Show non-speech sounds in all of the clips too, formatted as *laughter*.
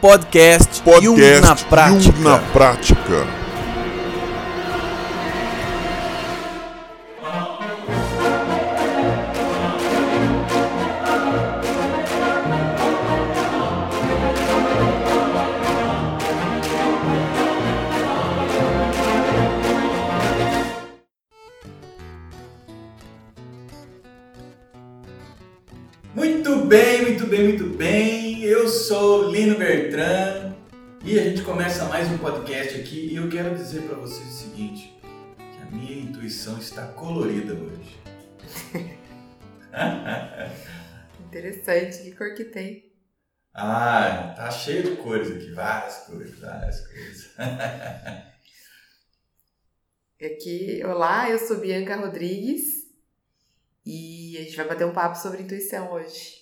Podcast, Podcast Jung na prática. Jung na prática. Está colorida hoje. *laughs* Interessante, que cor que tem? ah, tá cheio de cores aqui, várias cores, várias cores. *laughs* Aqui, olá, eu sou Bianca Rodrigues e a gente vai bater um papo sobre intuição hoje.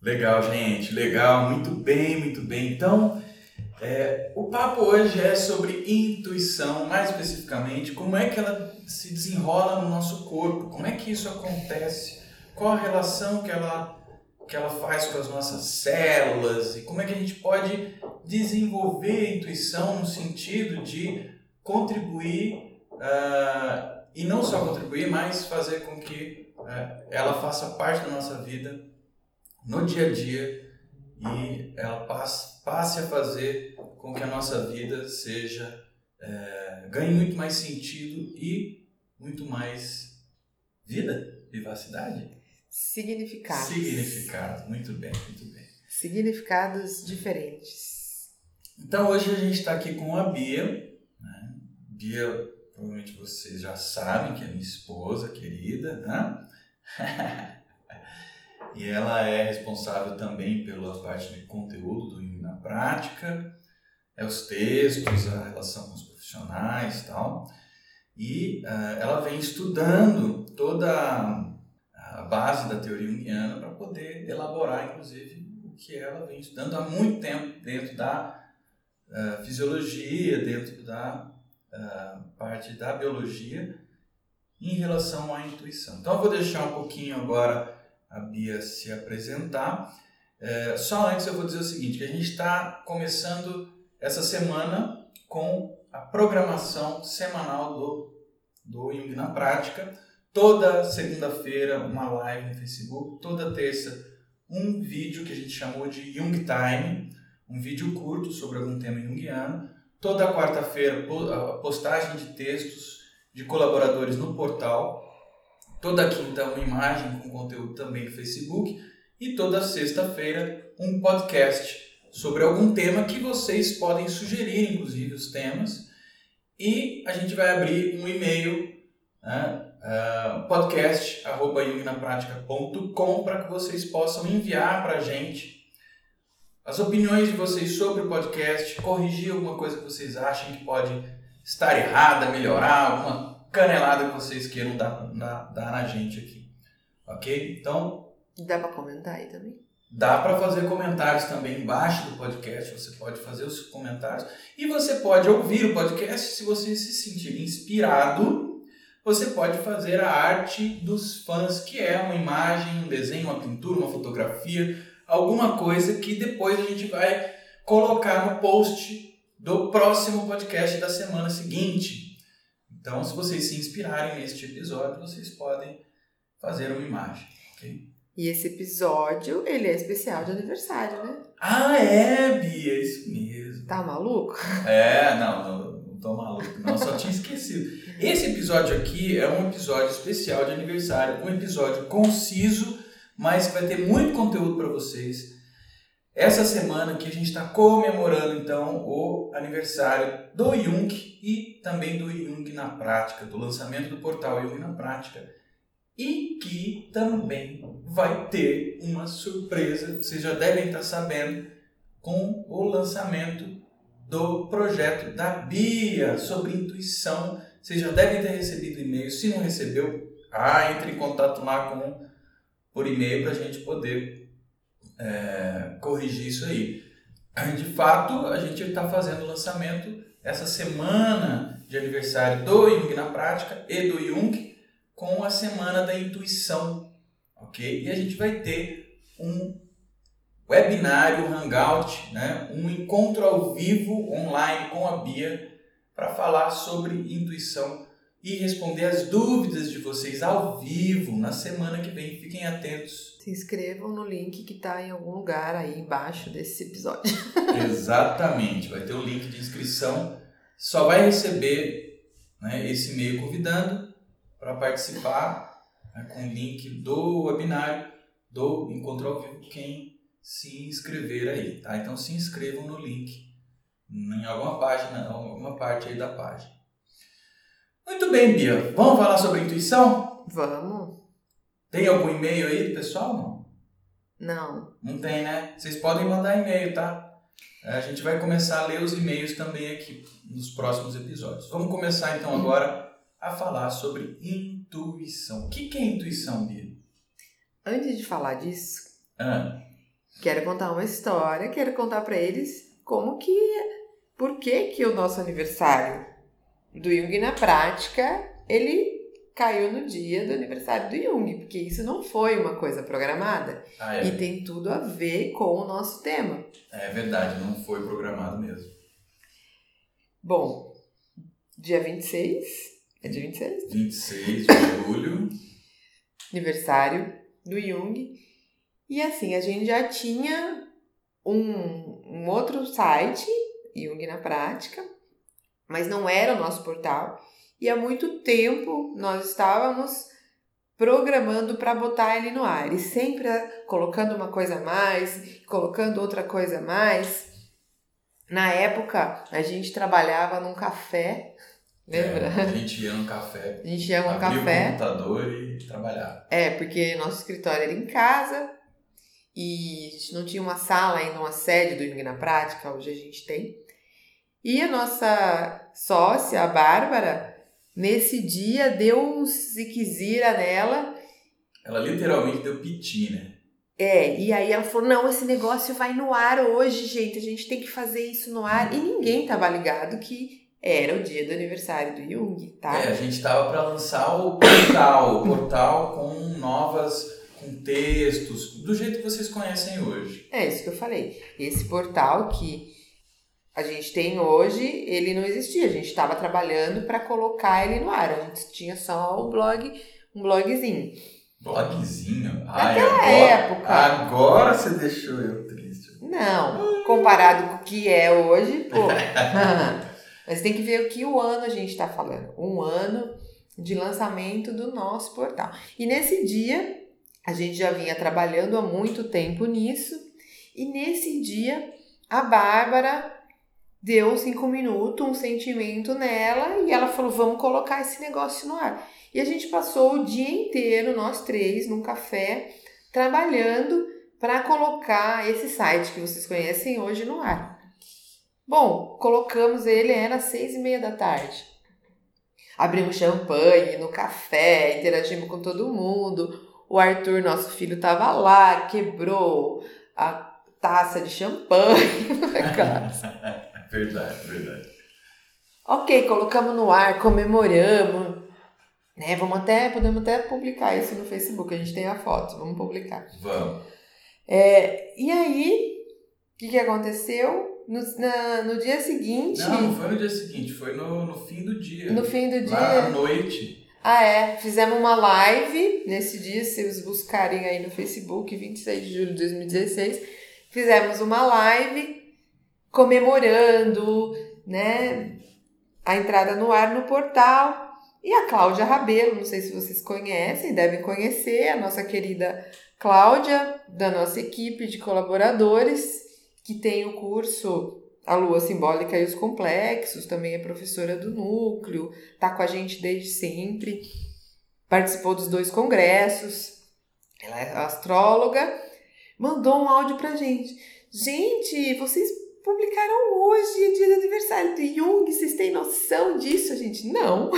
Legal, gente, legal, muito bem, muito bem. Então, é, o papo hoje é sobre intuição, mais especificamente, como é que ela se desenrola no nosso corpo, como é que isso acontece, qual a relação que ela, que ela faz com as nossas células e como é que a gente pode desenvolver a intuição no sentido de contribuir ah, e não só contribuir, mas fazer com que ah, ela faça parte da nossa vida no dia a dia e ela passe, passe a fazer com que a nossa vida seja é, ganhe muito mais sentido e muito mais vida, vivacidade, Significados. significado. Muito bem, muito bem. Significados diferentes. Então hoje a gente está aqui com a Bia. Né? Bia, provavelmente vocês já sabem que é minha esposa querida, né? *laughs* e ela é responsável também pela parte de conteúdo do Jung na prática, é os textos, a relação com os profissionais e tal. E ah, ela vem estudando toda a- base da teoria junguiana para poder elaborar, inclusive, o que ela vem estudando há muito tempo dentro da ah, fisiologia, dentro da ah, parte da biologia, em relação à intuição. Então, eu vou deixar um pouquinho agora a Bia se apresentar. É, só antes eu vou dizer o seguinte, que a gente está começando essa semana com a programação semanal do, do Jung na Prática. Toda segunda-feira uma live no Facebook, toda terça um vídeo que a gente chamou de Jung Time, um vídeo curto sobre algum tema junguiano. Toda quarta-feira a postagem de textos de colaboradores no portal. Toda quinta uma imagem com conteúdo também no Facebook e toda sexta-feira um podcast sobre algum tema que vocês podem sugerir, inclusive os temas. E a gente vai abrir um e-mail, né, podcast@jungnapratica.com para que vocês possam enviar para a gente as opiniões de vocês sobre o podcast, corrigir alguma coisa que vocês achem que pode estar errada, melhorar, alguma canelada que vocês queiram dar, dar, dar na gente aqui. Ok? Então, Dá pra comentar aí também? Dá para fazer comentários também embaixo do podcast, você pode fazer os comentários e você pode ouvir o podcast se você se sentir inspirado. Você pode fazer a arte dos fãs, que é uma imagem, um desenho, uma pintura, uma fotografia, alguma coisa que depois a gente vai colocar no post do próximo podcast da semana seguinte. Então, se vocês se inspirarem neste episódio, vocês podem fazer uma imagem, ok? E esse episódio, ele é especial de aniversário, né? Ah, é, Bia, isso mesmo. Tá maluco? É, não, não, não tô maluco, não, só tinha esquecido. Esse episódio aqui é um episódio especial de aniversário, um episódio conciso, mas que vai ter muito conteúdo para vocês. Essa semana que a gente está comemorando então o aniversário do Jung e também do Jung na prática, do lançamento do portal Jung na prática. E que também vai ter uma surpresa, vocês já devem estar sabendo, com o lançamento do projeto da Bia sobre intuição. Vocês já devem ter recebido e-mail. Se não recebeu, ah, entre em contato lá com por e-mail para a gente poder é, corrigir isso aí. De fato, a gente está fazendo o lançamento essa semana de aniversário do Jung na prática e do Jung com a semana da intuição, ok? E a gente vai ter um webinário, hangout, né? um encontro ao vivo online com a Bia para falar sobre intuição e responder as dúvidas de vocês ao vivo na semana que vem. Fiquem atentos. Se inscrevam no link que está em algum lugar aí embaixo desse episódio. *laughs* Exatamente, vai ter o link de inscrição. Só vai receber né, esse e-mail convidando para participar né, com o link do webinário do Encontro ao Vivo quem se inscrever aí, tá? Então se inscrevam no link em alguma página, alguma parte aí da página. Muito bem, Bia. Vamos falar sobre intuição? Vamos. Tem algum e-mail aí do pessoal? Não. Não. Não tem, né? Vocês podem mandar e-mail, tá? A gente vai começar a ler os e-mails também aqui nos próximos episódios. Vamos começar então agora a falar sobre intuição. O que é intuição, Bia? Antes de falar disso, Ah, quero contar uma história, quero contar para eles como que, por que que o nosso aniversário do Jung na prática, ele caiu no dia do aniversário do Jung, porque isso não foi uma coisa programada ah, é. e tem tudo a ver com o nosso tema. É verdade, não foi programado mesmo. Bom, dia 26, é dia 26? 26 de julho. aniversário do Jung. E assim, a gente já tinha um, um outro site, Jung na Prática, mas não era o nosso portal. E há muito tempo nós estávamos programando para botar ele no ar e sempre colocando uma coisa a mais, colocando outra coisa a mais. Na época, a gente trabalhava num café, lembra? É, a gente ia no café, *laughs* A gente ia num abria o café. computador e trabalhava. É, porque nosso escritório era em casa e a gente não tinha uma sala ainda, uma sede do Jung na Prática, hoje a gente tem. E a nossa sócia, a Bárbara, nesse dia deu um ziquezira nela. Ela literalmente deu piti, né? É, e aí ela falou: não, esse negócio vai no ar hoje, gente, a gente tem que fazer isso no ar. E ninguém tava ligado que era o dia do aniversário do Jung, tá? É, a gente tava para lançar o portal, o portal com novas, com textos, do jeito que vocês conhecem hoje. É isso que eu falei. Esse portal que a gente tem hoje, ele não existia. A gente estava trabalhando para colocar ele no ar. A gente tinha só o blog, um blogzinho. Blogzinho? Ai, Naquela agora, época. Agora você deixou eu triste. Não, comparado com o que é hoje, pô. *laughs* Mas tem que ver o que o ano a gente está falando. Um ano de lançamento do nosso portal. E nesse dia, a gente já vinha trabalhando há muito tempo nisso. E nesse dia, a Bárbara deu cinco minutos, um sentimento nela, e ela falou: vamos colocar esse negócio no ar. E a gente passou o dia inteiro, nós três, num café, trabalhando para colocar esse site que vocês conhecem hoje no ar. Bom, colocamos ele, era às seis e meia da tarde. Abrimos champanhe no café, interagimos com todo mundo. O Arthur, nosso filho, tava lá, quebrou a taça de champanhe *laughs* *laughs* verdade, verdade. Ok, colocamos no ar, comemoramos. Né, vamos até, podemos até publicar isso no Facebook, a gente tem a foto, vamos publicar. Vamos. É, e aí, o que, que aconteceu? No, na- no dia seguinte, Não, não foi no dia seguinte, foi no, no fim do dia. no fim do Lá à dia. noite. Ah, é, fizemos uma live nesse dia, se vocês buscarem aí no Facebook, 26 de julho de 2016. Fizemos uma live comemorando, né, a entrada no ar no portal. E a Cláudia Rabelo, não sei se vocês conhecem, devem conhecer, a nossa querida Cláudia, da nossa equipe de colaboradores, que tem o curso A Lua Simbólica e os Complexos, também é professora do núcleo, tá com a gente desde sempre, participou dos dois congressos, ela é astróloga, mandou um áudio pra gente. Gente, vocês publicaram hoje, dia do aniversário do Jung, vocês têm noção disso? A gente, não.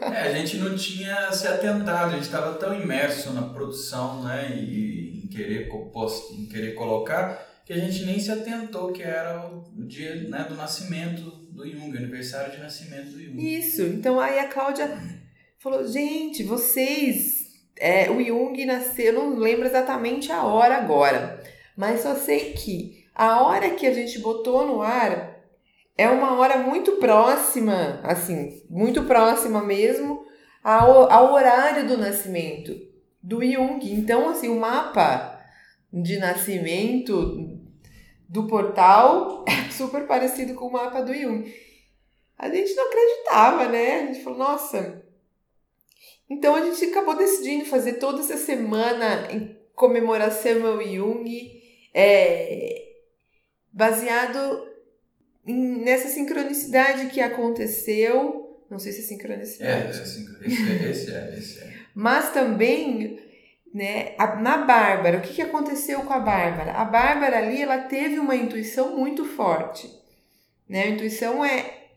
É, a gente não tinha se atentado, a gente estava tão imerso na produção, né, e em querer, em querer colocar, que a gente nem se atentou que era o dia né, do nascimento do Jung, aniversário de nascimento do Jung. Isso. Então aí a Cláudia falou: gente, vocês. é, o Jung nasceu, eu não lembro exatamente a hora agora, Mas só sei que a hora que a gente botou no ar é uma hora muito próxima, assim, muito próxima mesmo ao, ao horário do nascimento do Jung. Então, assim, o mapa de nascimento do portal *laughs* é super parecido com o mapa do Jung. A gente não acreditava, né? A gente falou, nossa. Então a gente acabou decidindo fazer toda essa semana em comemoração ao Jung, é, baseado em, nessa sincronicidade que aconteceu. Não sei se é sincronicidade. É, é, esse, esse é, esse é. Mas também né, a, na Bárbara, o que, que aconteceu com a Bárbara? A Bárbara ali, ela teve uma intuição muito forte. Né? A intuição é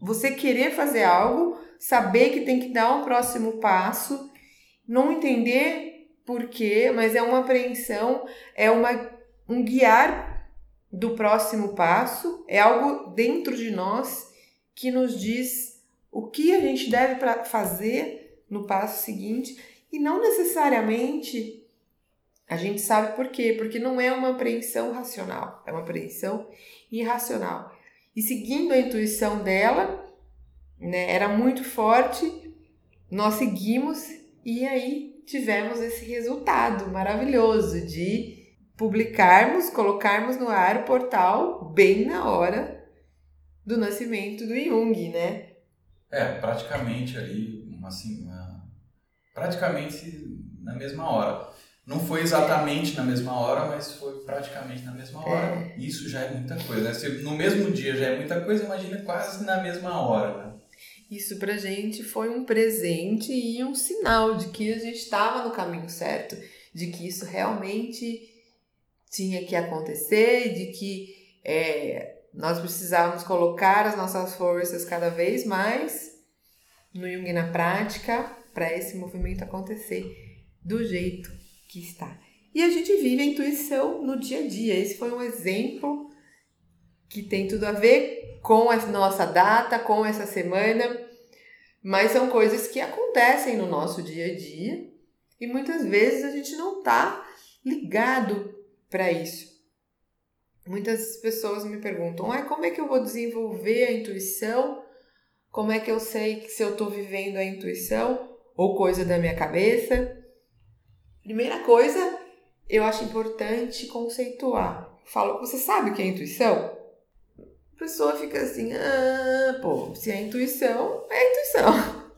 você querer fazer algo, saber que tem que dar um próximo passo, não entender por quê, mas é uma apreensão, é uma, um guiar do próximo passo, é algo dentro de nós que nos diz o que a gente deve fazer no passo seguinte e não necessariamente a gente sabe por quê, porque não é uma apreensão racional, é uma apreensão irracional. E seguindo a intuição dela, né, era muito forte, nós seguimos e aí tivemos esse resultado maravilhoso de publicarmos, colocarmos no ar o portal bem na hora do nascimento do Jung, né? É, praticamente ali, assim, uma, praticamente na mesma hora. Não foi exatamente na mesma hora, mas foi praticamente na mesma hora. É. Isso já é muita coisa. Né? Se no mesmo dia já é muita coisa, imagina quase na mesma hora. Né? Isso pra gente foi um presente e um sinal de que a gente estava no caminho certo, de que isso realmente tinha que acontecer, de que é, nós precisávamos colocar as nossas forças cada vez mais no Jung na prática para esse movimento acontecer do jeito que está. E a gente vive a intuição no dia a dia. Esse foi um exemplo que tem tudo a ver com a nossa data, com essa semana, mas são coisas que acontecem no nosso dia a dia e muitas vezes a gente não está ligado para isso. Muitas pessoas me perguntam: ah, como é que eu vou desenvolver a intuição? Como é que eu sei que se eu estou vivendo a intuição? Ou coisa da minha cabeça. Primeira coisa, eu acho importante conceituar. Falo, você sabe o que é intuição? A pessoa fica assim, ah, pô, se é intuição, é intuição.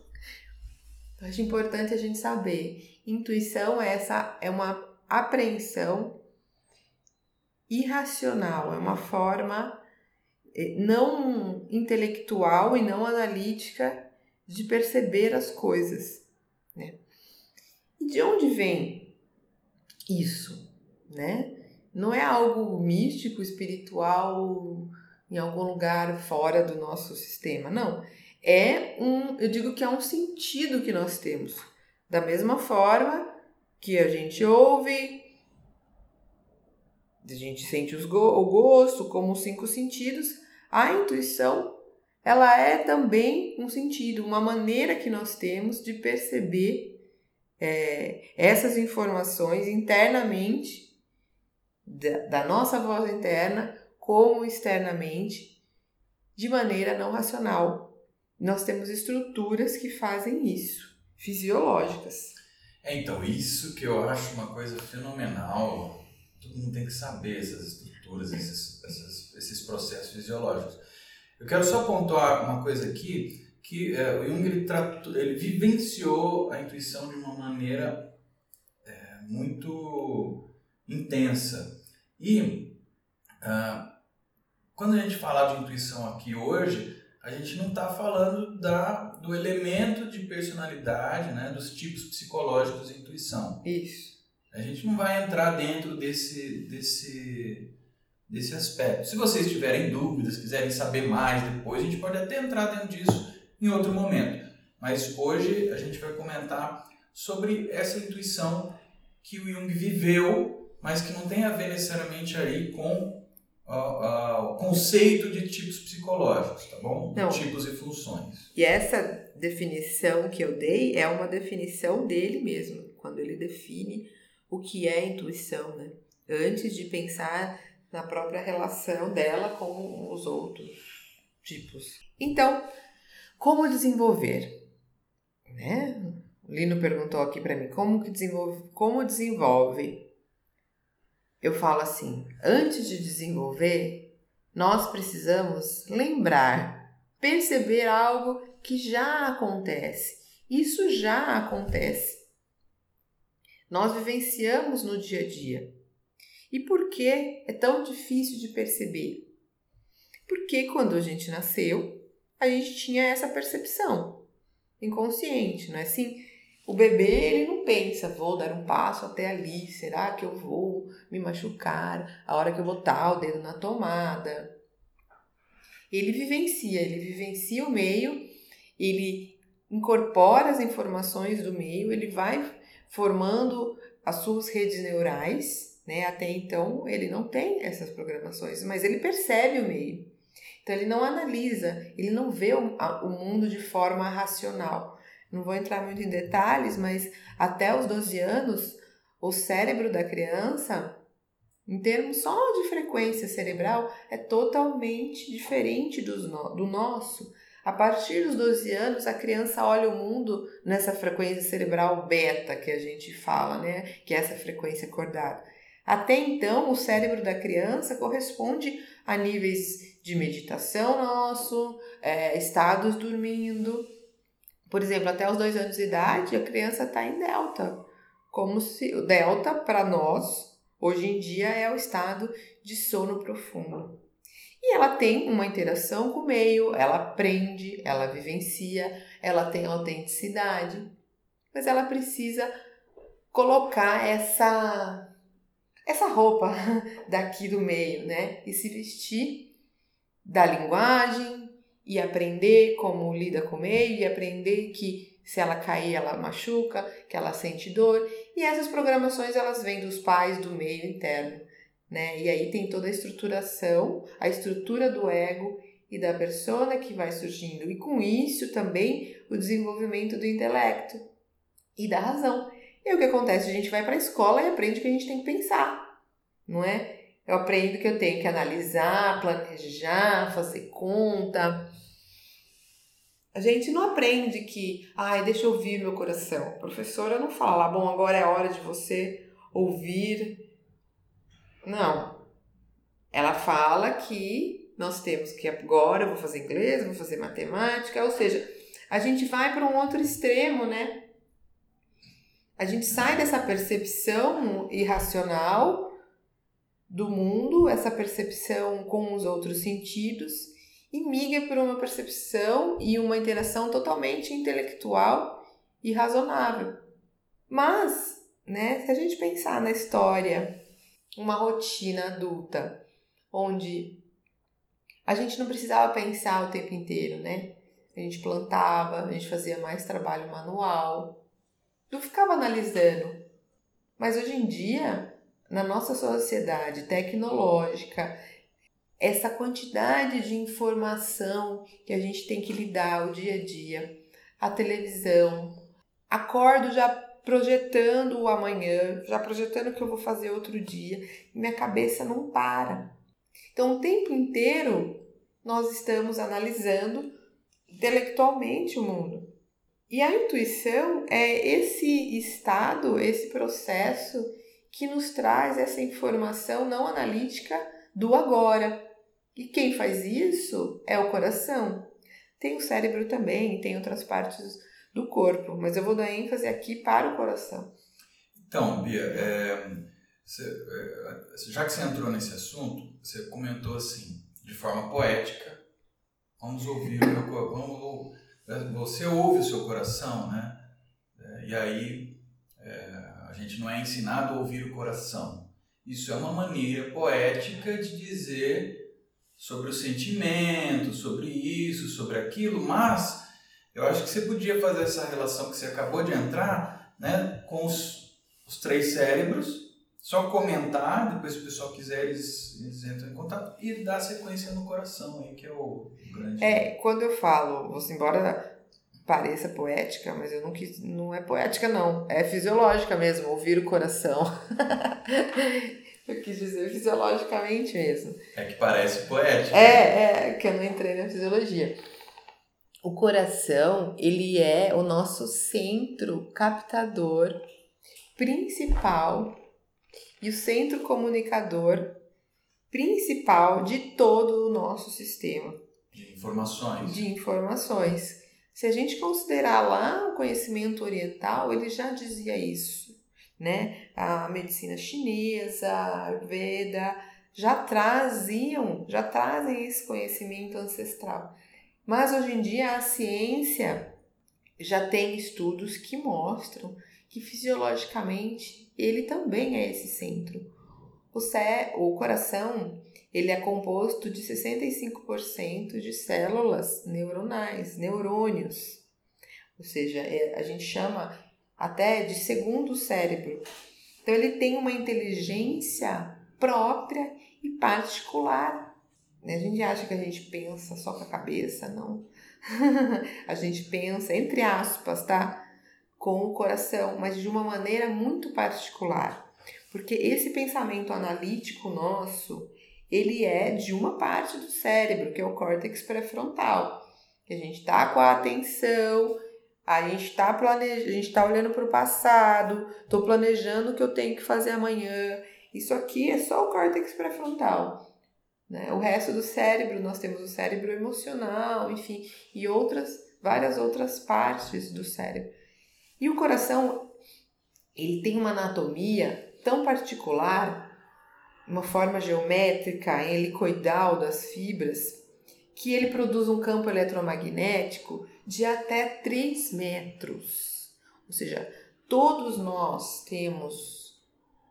*laughs* Eu acho importante a gente saber. Intuição é essa é uma apreensão irracional, é uma forma eh, não intelectual e não analítica de perceber as coisas. E de onde vem isso? Né? Não é algo místico, espiritual, em algum lugar fora do nosso sistema, não. É um, eu digo que é um sentido que nós temos. Da mesma forma que a gente ouve, a gente sente os go o gosto, como os cinco sentidos, a intuição ela é também um sentido, uma maneira que nós temos de perceber é, essas informações internamente, da, da nossa voz interna, como externamente, de maneira não racional. Nós temos estruturas que fazem isso, fisiológicas. É, então, isso que eu acho uma coisa fenomenal. Todo mundo tem que saber essas estruturas, esses, esses, esses processos fisiológicos. Eu quero só pontuar uma coisa aqui, que é, o Jung ele, tratou, ele vivenciou a intuição de uma maneira é, muito intensa. E ah, quando a gente fala de intuição aqui hoje, a gente não está falando da, do elemento de personalidade, né, dos tipos psicológicos de intuição. Isso. A gente não vai entrar dentro desse, desse desse aspecto. Se vocês tiverem dúvidas, quiserem saber mais depois, a gente pode até entrar dentro disso em outro momento. Mas hoje a gente vai comentar sobre essa intuição que o Jung viveu, mas que não tem a ver necessariamente aí com uh, uh, o conceito de tipos psicológicos, tá bom? Não. Tipos e funções. E essa definição que eu dei é uma definição dele mesmo, quando ele define o que é intuição, né? antes de pensar na própria relação dela com os outros tipos. Então, como desenvolver? Né? O Lino perguntou aqui para mim, como que desenvolve, como desenvolve? Eu falo assim, antes de desenvolver, nós precisamos lembrar, perceber algo que já acontece. Isso já acontece. Nós vivenciamos no dia a dia. E por que é tão difícil de perceber? Porque quando a gente nasceu, a gente tinha essa percepção inconsciente, não é assim? O bebê, ele não pensa, vou dar um passo até ali, será que eu vou me machucar a hora que eu botar o dedo na tomada? Ele vivencia, ele vivencia o meio, ele incorpora as informações do meio, ele vai formando as suas redes neurais né? Até então ele não tem essas programações, mas ele percebe o meio. Então ele não analisa, ele não vê o, o mundo de forma racional. Não vou entrar muito em detalhes, mas até os 12 anos, o cérebro da criança, em termos só de frequência cerebral, é totalmente diferente do, do nosso. A partir dos 12 anos, a criança olha o mundo nessa frequência cerebral beta que a gente fala, né? Que é essa frequência acordada. Até então, o cérebro da criança corresponde a níveis de meditação nosso, é, estados dormindo. Por exemplo, até os dois anos de idade, a criança está em delta. Como se o delta, para nós, hoje em dia, é o estado de sono profundo. E ela tem uma interação com o meio, ela aprende, ela vivencia, ela tem autenticidade, mas ela precisa colocar essa essa roupa *laughs* daqui do meio, né? E se vestir da linguagem e aprender como lida com o meio e aprender que se ela cair ela machuca, que ela sente dor. E essas programações elas vêm dos pais do meio interno, né? E aí tem toda a estruturação, a estrutura do ego e da persona que vai surgindo. E com isso também o desenvolvimento do intelecto e da razão. E o que acontece? A gente vai para a escola e aprende que a gente tem que pensar, não é? Eu aprendo que eu tenho que analisar, planejar, fazer conta. A gente não aprende que, ai, deixa eu ouvir meu coração. A professora não fala, bom, agora é hora de você ouvir. Não. Ela fala que nós temos que agora eu vou fazer inglês, vou fazer matemática, ou seja, a gente vai para um outro extremo, né? A gente sai dessa percepção irracional do mundo, essa percepção com os outros sentidos, e migra para uma percepção e uma interação totalmente intelectual e razonável. Mas, né, se a gente pensar na história, uma rotina adulta, onde a gente não precisava pensar o tempo inteiro, né? A gente plantava, a gente fazia mais trabalho manual, não ficava analisando. Mas hoje em dia, na nossa sociedade tecnológica, essa quantidade de informação que a gente tem que lidar o dia a dia, a televisão, acordo já projetando o amanhã, já projetando o que eu vou fazer outro dia, minha cabeça não para. Então, o tempo inteiro nós estamos analisando intelectualmente o mundo. E a intuição é esse estado, esse processo que nos traz essa informação não analítica do agora. E quem faz isso é o coração. Tem o cérebro também, tem outras partes do corpo, mas eu vou dar ênfase aqui para o coração. Então, Bia, é, é, já que você entrou nesse assunto, você comentou assim, de forma poética, vamos ouvir, vamos você ouve o seu coração, né? É, e aí é, a gente não é ensinado a ouvir o coração. Isso é uma maneira poética de dizer sobre o sentimento, sobre isso, sobre aquilo, mas eu acho que você podia fazer essa relação que você acabou de entrar, né, com os, os três cérebros, só comentar, depois se o pessoal quiser eles, eles entram em contato e dar sequência no coração aí, que é o grande. É, quando eu falo, você embora pareça poética, mas eu não quis, não é poética não, é fisiológica mesmo, ouvir o coração. *laughs* Eu quis dizer fisiologicamente mesmo. É que parece poético. É, é, que eu não entrei na fisiologia. O coração, ele é o nosso centro captador principal e o centro comunicador principal de todo o nosso sistema. De informações. De informações. Se a gente considerar lá o conhecimento oriental, ele já dizia isso, né? A medicina chinesa, a Ayurveda, já traziam, já trazem esse conhecimento ancestral. Mas hoje em dia a ciência já tem estudos que mostram que fisiologicamente ele também é esse centro. O, cé o coração ele é composto de 65% de células neuronais, neurônios. Ou seja, é, a gente chama até de segundo cérebro. Então ele tem uma inteligência própria e particular. A gente acha que a gente pensa só com a cabeça, não. *laughs* a gente pensa, entre aspas, tá? Com o coração, mas de uma maneira muito particular. Porque esse pensamento analítico nosso, ele é de uma parte do cérebro, que é o córtex pré-frontal. A gente está com a atenção, a gente está planejando, a gente está olhando para o passado, estou planejando o que eu tenho que fazer amanhã. Isso aqui é só o córtex pré-frontal. Né? O resto do cérebro, nós temos o cérebro emocional, enfim, e outras, várias outras partes do cérebro. E o coração, ele tem uma anatomia tão particular uma forma geométrica, helicoidal das fibras, que ele produz um campo eletromagnético de até 3 metros. Ou seja, todos nós temos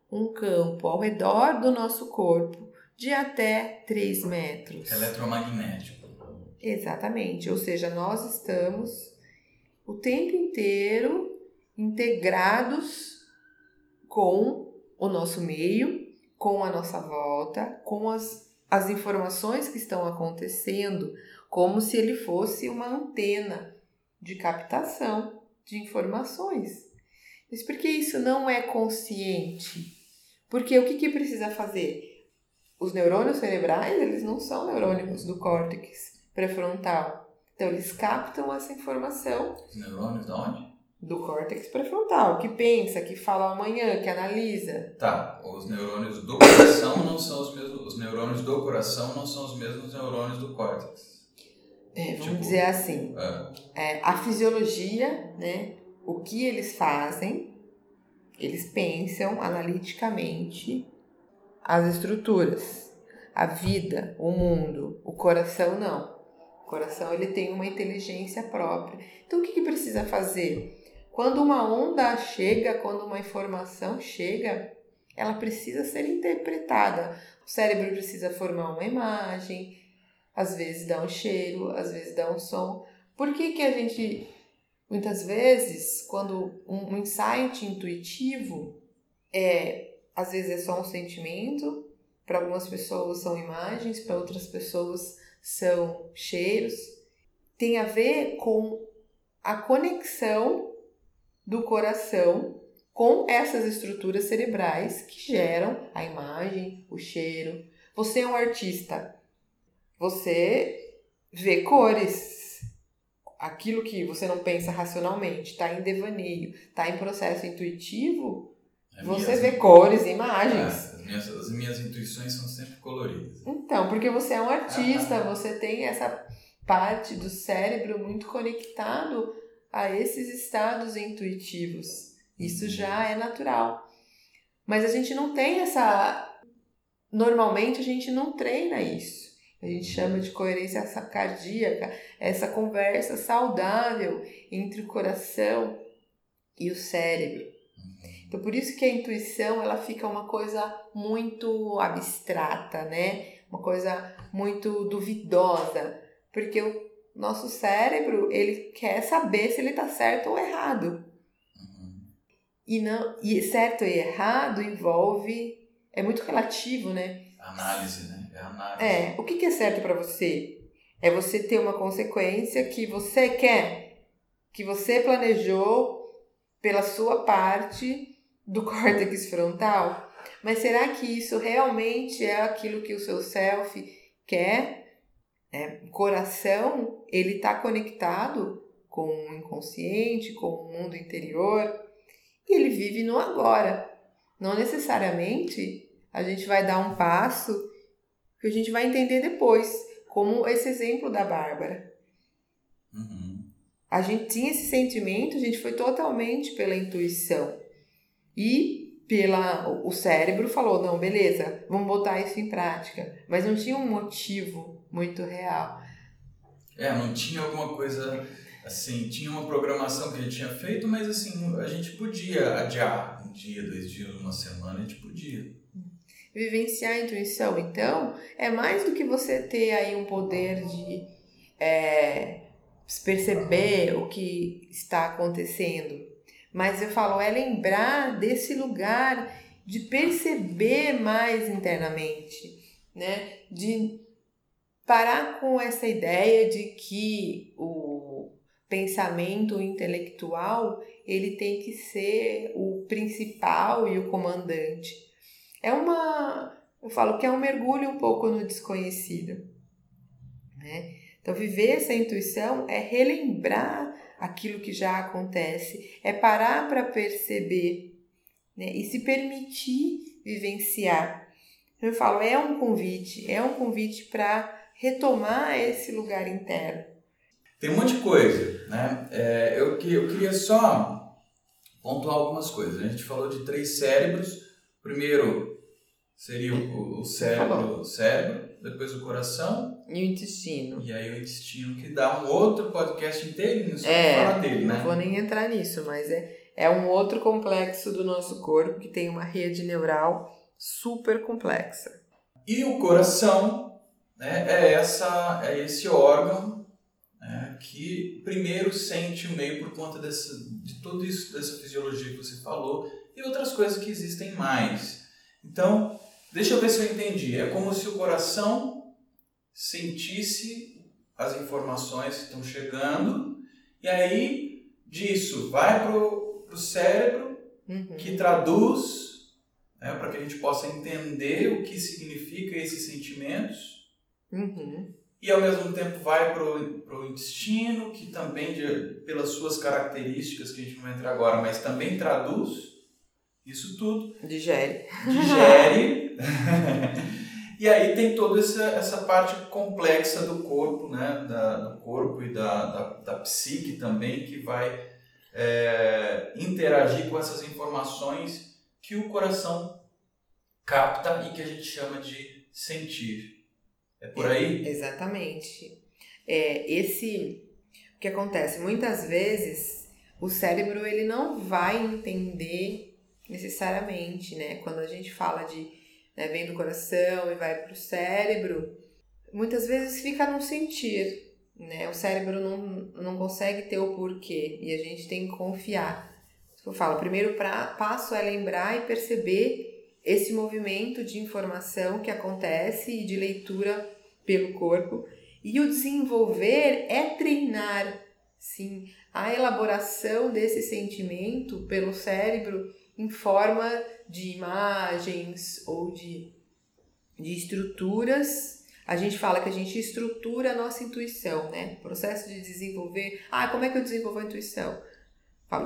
um campo ao redor do nosso corpo de até 3 metros. Eletromagnético. Exatamente. Ou seja, nós estamos o tempo inteiro integrados com o nosso meio com a nossa volta, com as, as informações que estão acontecendo, como se ele fosse uma antena de captação de informações. Mas por que isso não é consciente? Porque o que, que precisa fazer? Os neurônios cerebrais, eles não são neurônios do córtex pré-frontal. Então, eles captam essa informação. Os neurônios de onde? Do córtex pré-frontal, que pensa, que fala amanhã, que analisa. Tá, os neurônios do coração não são os mesmos, os neurônios do coração não são os mesmos neurônios do córtex. É, vamos tipo, dizer assim, é. É, a fisiologia, né, o que eles fazem, eles pensam analiticamente as estruturas, a vida, o mundo, o coração não. O coração ele tem uma inteligência própria. Então o que, que precisa fazer? Quando uma onda chega, quando uma informação chega, ela precisa ser interpretada. O cérebro precisa formar uma imagem, às vezes dá um cheiro, às vezes dá um som. Por que, que a gente, muitas vezes, quando um insight intuitivo é, às vezes é só um sentimento, para algumas pessoas são imagens, para outras pessoas são cheiros, tem a ver com a conexão do coração com essas estruturas cerebrais que geram a imagem, o cheiro. Você é um artista. Você vê cores. Aquilo que você não pensa racionalmente, está em devaneio, está em processo intuitivo, é você vê cores, imagens. É, as, minhas, as minhas intuições são sempre coloridas. Então, porque você é um artista, ah, *laughs* você tem essa parte do cérebro muito conectado a esses estados intuitivos. Isso já é natural. Mas a gente não tem essa. Normalmente a gente não treina isso. A gente chama de coerência cardíaca, essa conversa saudável entre o coração e o cérebro. Então por isso que a intuição ela fica uma coisa muito abstrata, né? Uma coisa muito duvidosa, porque o nosso cérebro, ele quer saber se ele está certo ou errado. Uhum. E, não, e certo e errado envolve. É muito relativo, né? Análise, né? É análise. É. O que, que é certo para você? É você ter uma consequência que você quer, que você planejou pela sua parte do *laughs* córtex frontal. Mas será que isso realmente é aquilo que o seu self quer? É, o coração, ele está conectado com o inconsciente, com o mundo interior, e ele vive no agora. Não necessariamente a gente vai dar um passo que a gente vai entender depois, como esse exemplo da Bárbara. Uhum. A gente tinha esse sentimento, a gente foi totalmente pela intuição. E pela o cérebro falou, não, beleza, vamos botar isso em prática. Mas não tinha um motivo muito real. É, não tinha alguma coisa assim, tinha uma programação que a gente tinha feito, mas assim, a gente podia adiar um dia, dois dias, uma semana, a gente podia. Vivenciar a intuição, então, é mais do que você ter aí um poder de é, perceber o que está acontecendo. Mas eu falo, é lembrar desse lugar de perceber mais internamente, né? De parar com essa ideia de que o pensamento intelectual ele tem que ser o principal e o comandante. É uma, eu falo que é um mergulho um pouco no desconhecido, né? Então viver essa intuição é relembrar aquilo que já acontece, é parar para perceber, né? E se permitir vivenciar. Eu falo, é um convite, é um convite para retomar esse lugar interno tem um monte de coisa, né? É, eu, eu queria só pontuar algumas coisas. A gente falou de três cérebros. Primeiro seria o, o cérebro, o cérebro, depois o coração. E o intestino. E aí o intestino, que dá um outro podcast inteirinho só é, falar dele, né? Não vou nem entrar nisso, mas é, é um outro complexo do nosso corpo que tem uma rede neural super complexa. E o coração né, é, essa, é esse órgão né, que primeiro sente o meio por conta dessa, de tudo isso, dessa fisiologia que você falou e outras coisas que existem mais. Então, deixa eu ver se eu entendi. É como se o coração sentisse as informações que estão chegando e aí disso vai para o cérebro uhum. que traduz né, para que a gente possa entender o que significa esses sentimentos. Uhum e ao mesmo tempo vai para o intestino, que também, de, pelas suas características, que a gente não vai entrar agora, mas também traduz isso tudo. Digere. Digere. *laughs* *laughs* e aí tem toda essa, essa parte complexa do corpo, né? Da, do corpo e da, da, da psique também, que vai é, interagir com essas informações que o coração capta e que a gente chama de sentir. É por aí? É, exatamente. É, esse o que acontece muitas vezes o cérebro ele não vai entender necessariamente, né? Quando a gente fala de né, vem do coração e vai para o cérebro, muitas vezes fica no sentir, né? O cérebro não, não consegue ter o porquê e a gente tem que confiar. Eu falo, o primeiro pra, passo é lembrar e perceber esse movimento de informação que acontece e de leitura pelo corpo. E o desenvolver é treinar, sim, a elaboração desse sentimento pelo cérebro em forma de imagens ou de, de estruturas. A gente fala que a gente estrutura a nossa intuição, né? O processo de desenvolver. Ah, como é que eu desenvolvo a intuição?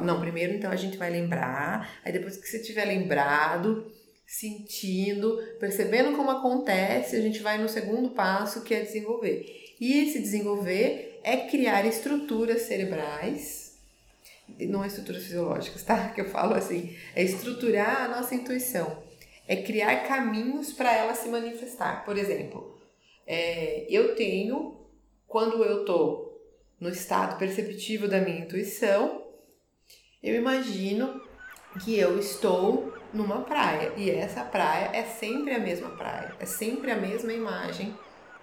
Não, primeiro então a gente vai lembrar, aí depois que você tiver lembrado, sentindo, percebendo como acontece, a gente vai no segundo passo, que é desenvolver. E esse desenvolver é criar estruturas cerebrais, não estruturas fisiológicas, tá? Que eu falo assim, é estruturar a nossa intuição, é criar caminhos para ela se manifestar. Por exemplo, é, eu tenho, quando eu tô no estado perceptivo da minha intuição, eu imagino que eu estou numa praia. E essa praia é sempre a mesma praia, é sempre a mesma imagem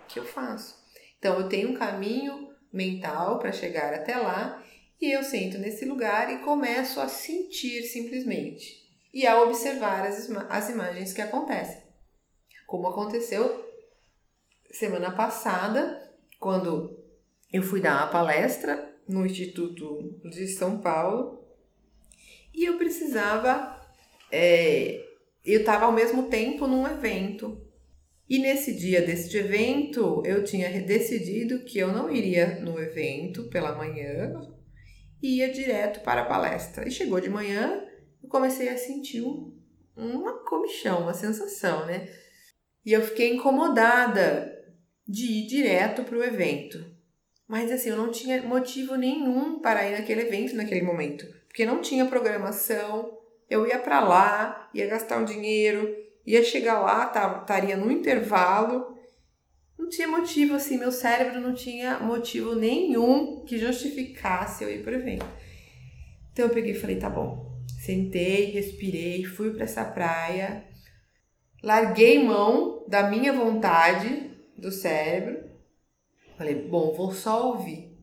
que eu faço. Então eu tenho um caminho mental para chegar até lá e eu sento nesse lugar e começo a sentir simplesmente e a observar as, as imagens que acontecem. Como aconteceu semana passada, quando eu fui dar uma palestra no Instituto de São Paulo e eu precisava é, eu estava ao mesmo tempo num evento. E nesse dia deste evento, eu tinha decidido que eu não iria no evento pela manhã, ia direto para a palestra. E chegou de manhã, eu comecei a sentir um, uma comichão, uma sensação, né? E eu fiquei incomodada de ir direto para o evento. Mas assim, eu não tinha motivo nenhum para ir naquele evento naquele momento, porque não tinha programação. Eu ia para lá, ia gastar um dinheiro, ia chegar lá, estaria no intervalo. Não tinha motivo assim, meu cérebro não tinha motivo nenhum que justificasse eu ir para o evento. Então eu peguei e falei, tá bom. Sentei, respirei, fui para essa praia, larguei mão da minha vontade do cérebro. Falei, bom, vou só ouvir.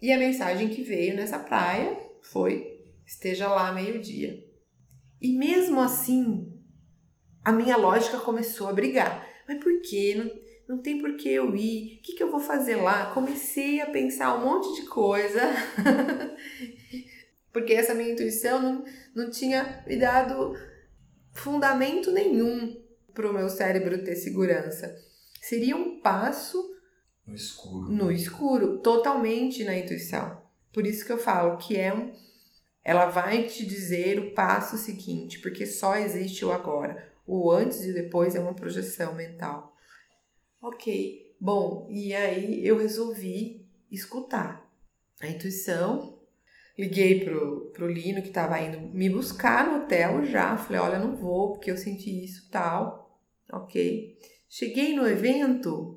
E a mensagem que veio nessa praia foi: esteja lá meio-dia. E mesmo assim, a minha lógica começou a brigar. Mas por quê? Não, não tem por que eu ir. O que, que eu vou fazer lá? Comecei a pensar um monte de coisa. *laughs* Porque essa minha intuição não, não tinha me dado fundamento nenhum para o meu cérebro ter segurança. Seria um passo no escuro. No escuro, totalmente na intuição. Por isso que eu falo que é um ela vai te dizer o passo seguinte, porque só existe o agora. O antes e depois é uma projeção mental. Ok, bom, e aí eu resolvi escutar a intuição. Liguei pro, pro Lino que estava indo me buscar no hotel já. Falei, olha, não vou porque eu senti isso tal. Ok. Cheguei no evento,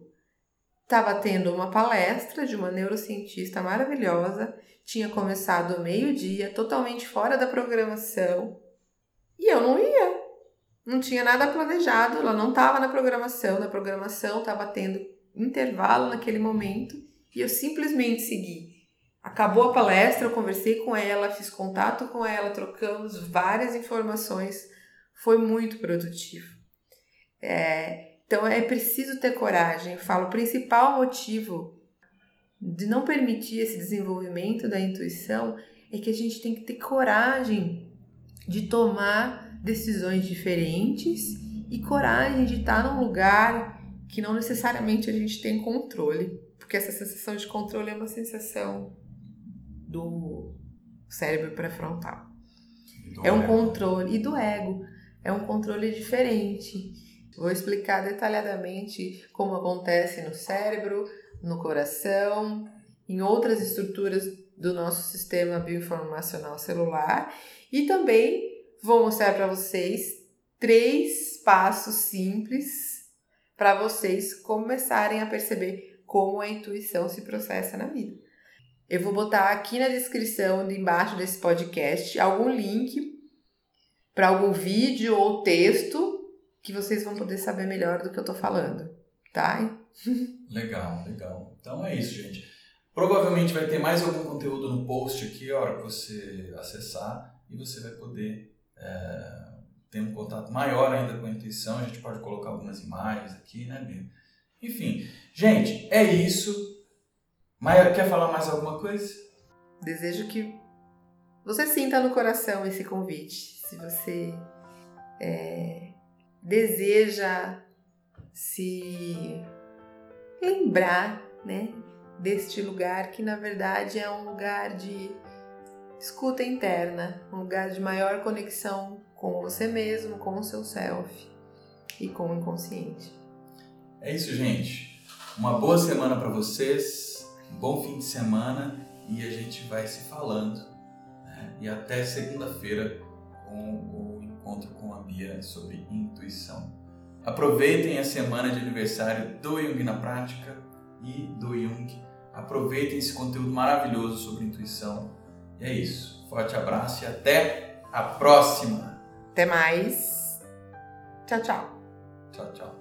estava tendo uma palestra de uma neurocientista maravilhosa, tinha começado meio-dia, totalmente fora da programação, e eu não ia. Não tinha nada planejado, ela não estava na programação, na programação estava tendo intervalo naquele momento, e eu simplesmente segui. Acabou a palestra, eu conversei com ela, fiz contato com ela, trocamos várias informações, foi muito produtivo. É, então é preciso ter coragem. Eu falo, o principal motivo de não permitir esse desenvolvimento da intuição é que a gente tem que ter coragem de tomar decisões diferentes e coragem de estar num lugar que não necessariamente a gente tem controle, porque essa sensação de controle é uma sensação do cérebro pré-frontal. É um controle e do ego, é um controle diferente. Vou explicar detalhadamente como acontece no cérebro, no coração, em outras estruturas do nosso sistema bioinformacional celular e também vou mostrar para vocês três passos simples para vocês começarem a perceber como a intuição se processa na vida. Eu vou botar aqui na descrição de embaixo desse podcast algum link para algum vídeo ou texto que vocês vão poder saber melhor do que eu tô falando, tá? legal, legal. Então é isso, gente. Provavelmente vai ter mais algum conteúdo no post aqui, a hora que você acessar, e você vai poder é, ter um contato maior ainda com a intuição. A gente pode colocar algumas imagens aqui, né, Bia? Enfim, gente, é isso. Maia, quer falar mais alguma coisa? Desejo que você sinta no coração esse convite. Se você é, deseja se lembrar, né, deste lugar que na verdade é um lugar de escuta interna, um lugar de maior conexão com você mesmo, com o seu self e com o inconsciente. É isso, gente. Uma boa semana para vocês, um bom fim de semana e a gente vai se falando. Né? E até segunda-feira com o encontro com a Bia sobre intuição. Aproveitem a semana de aniversário do Jung na Prática e do Jung. Aproveitem esse conteúdo maravilhoso sobre intuição. E é isso. Forte abraço e até a próxima. Até mais. Tchau, tchau. Tchau, tchau.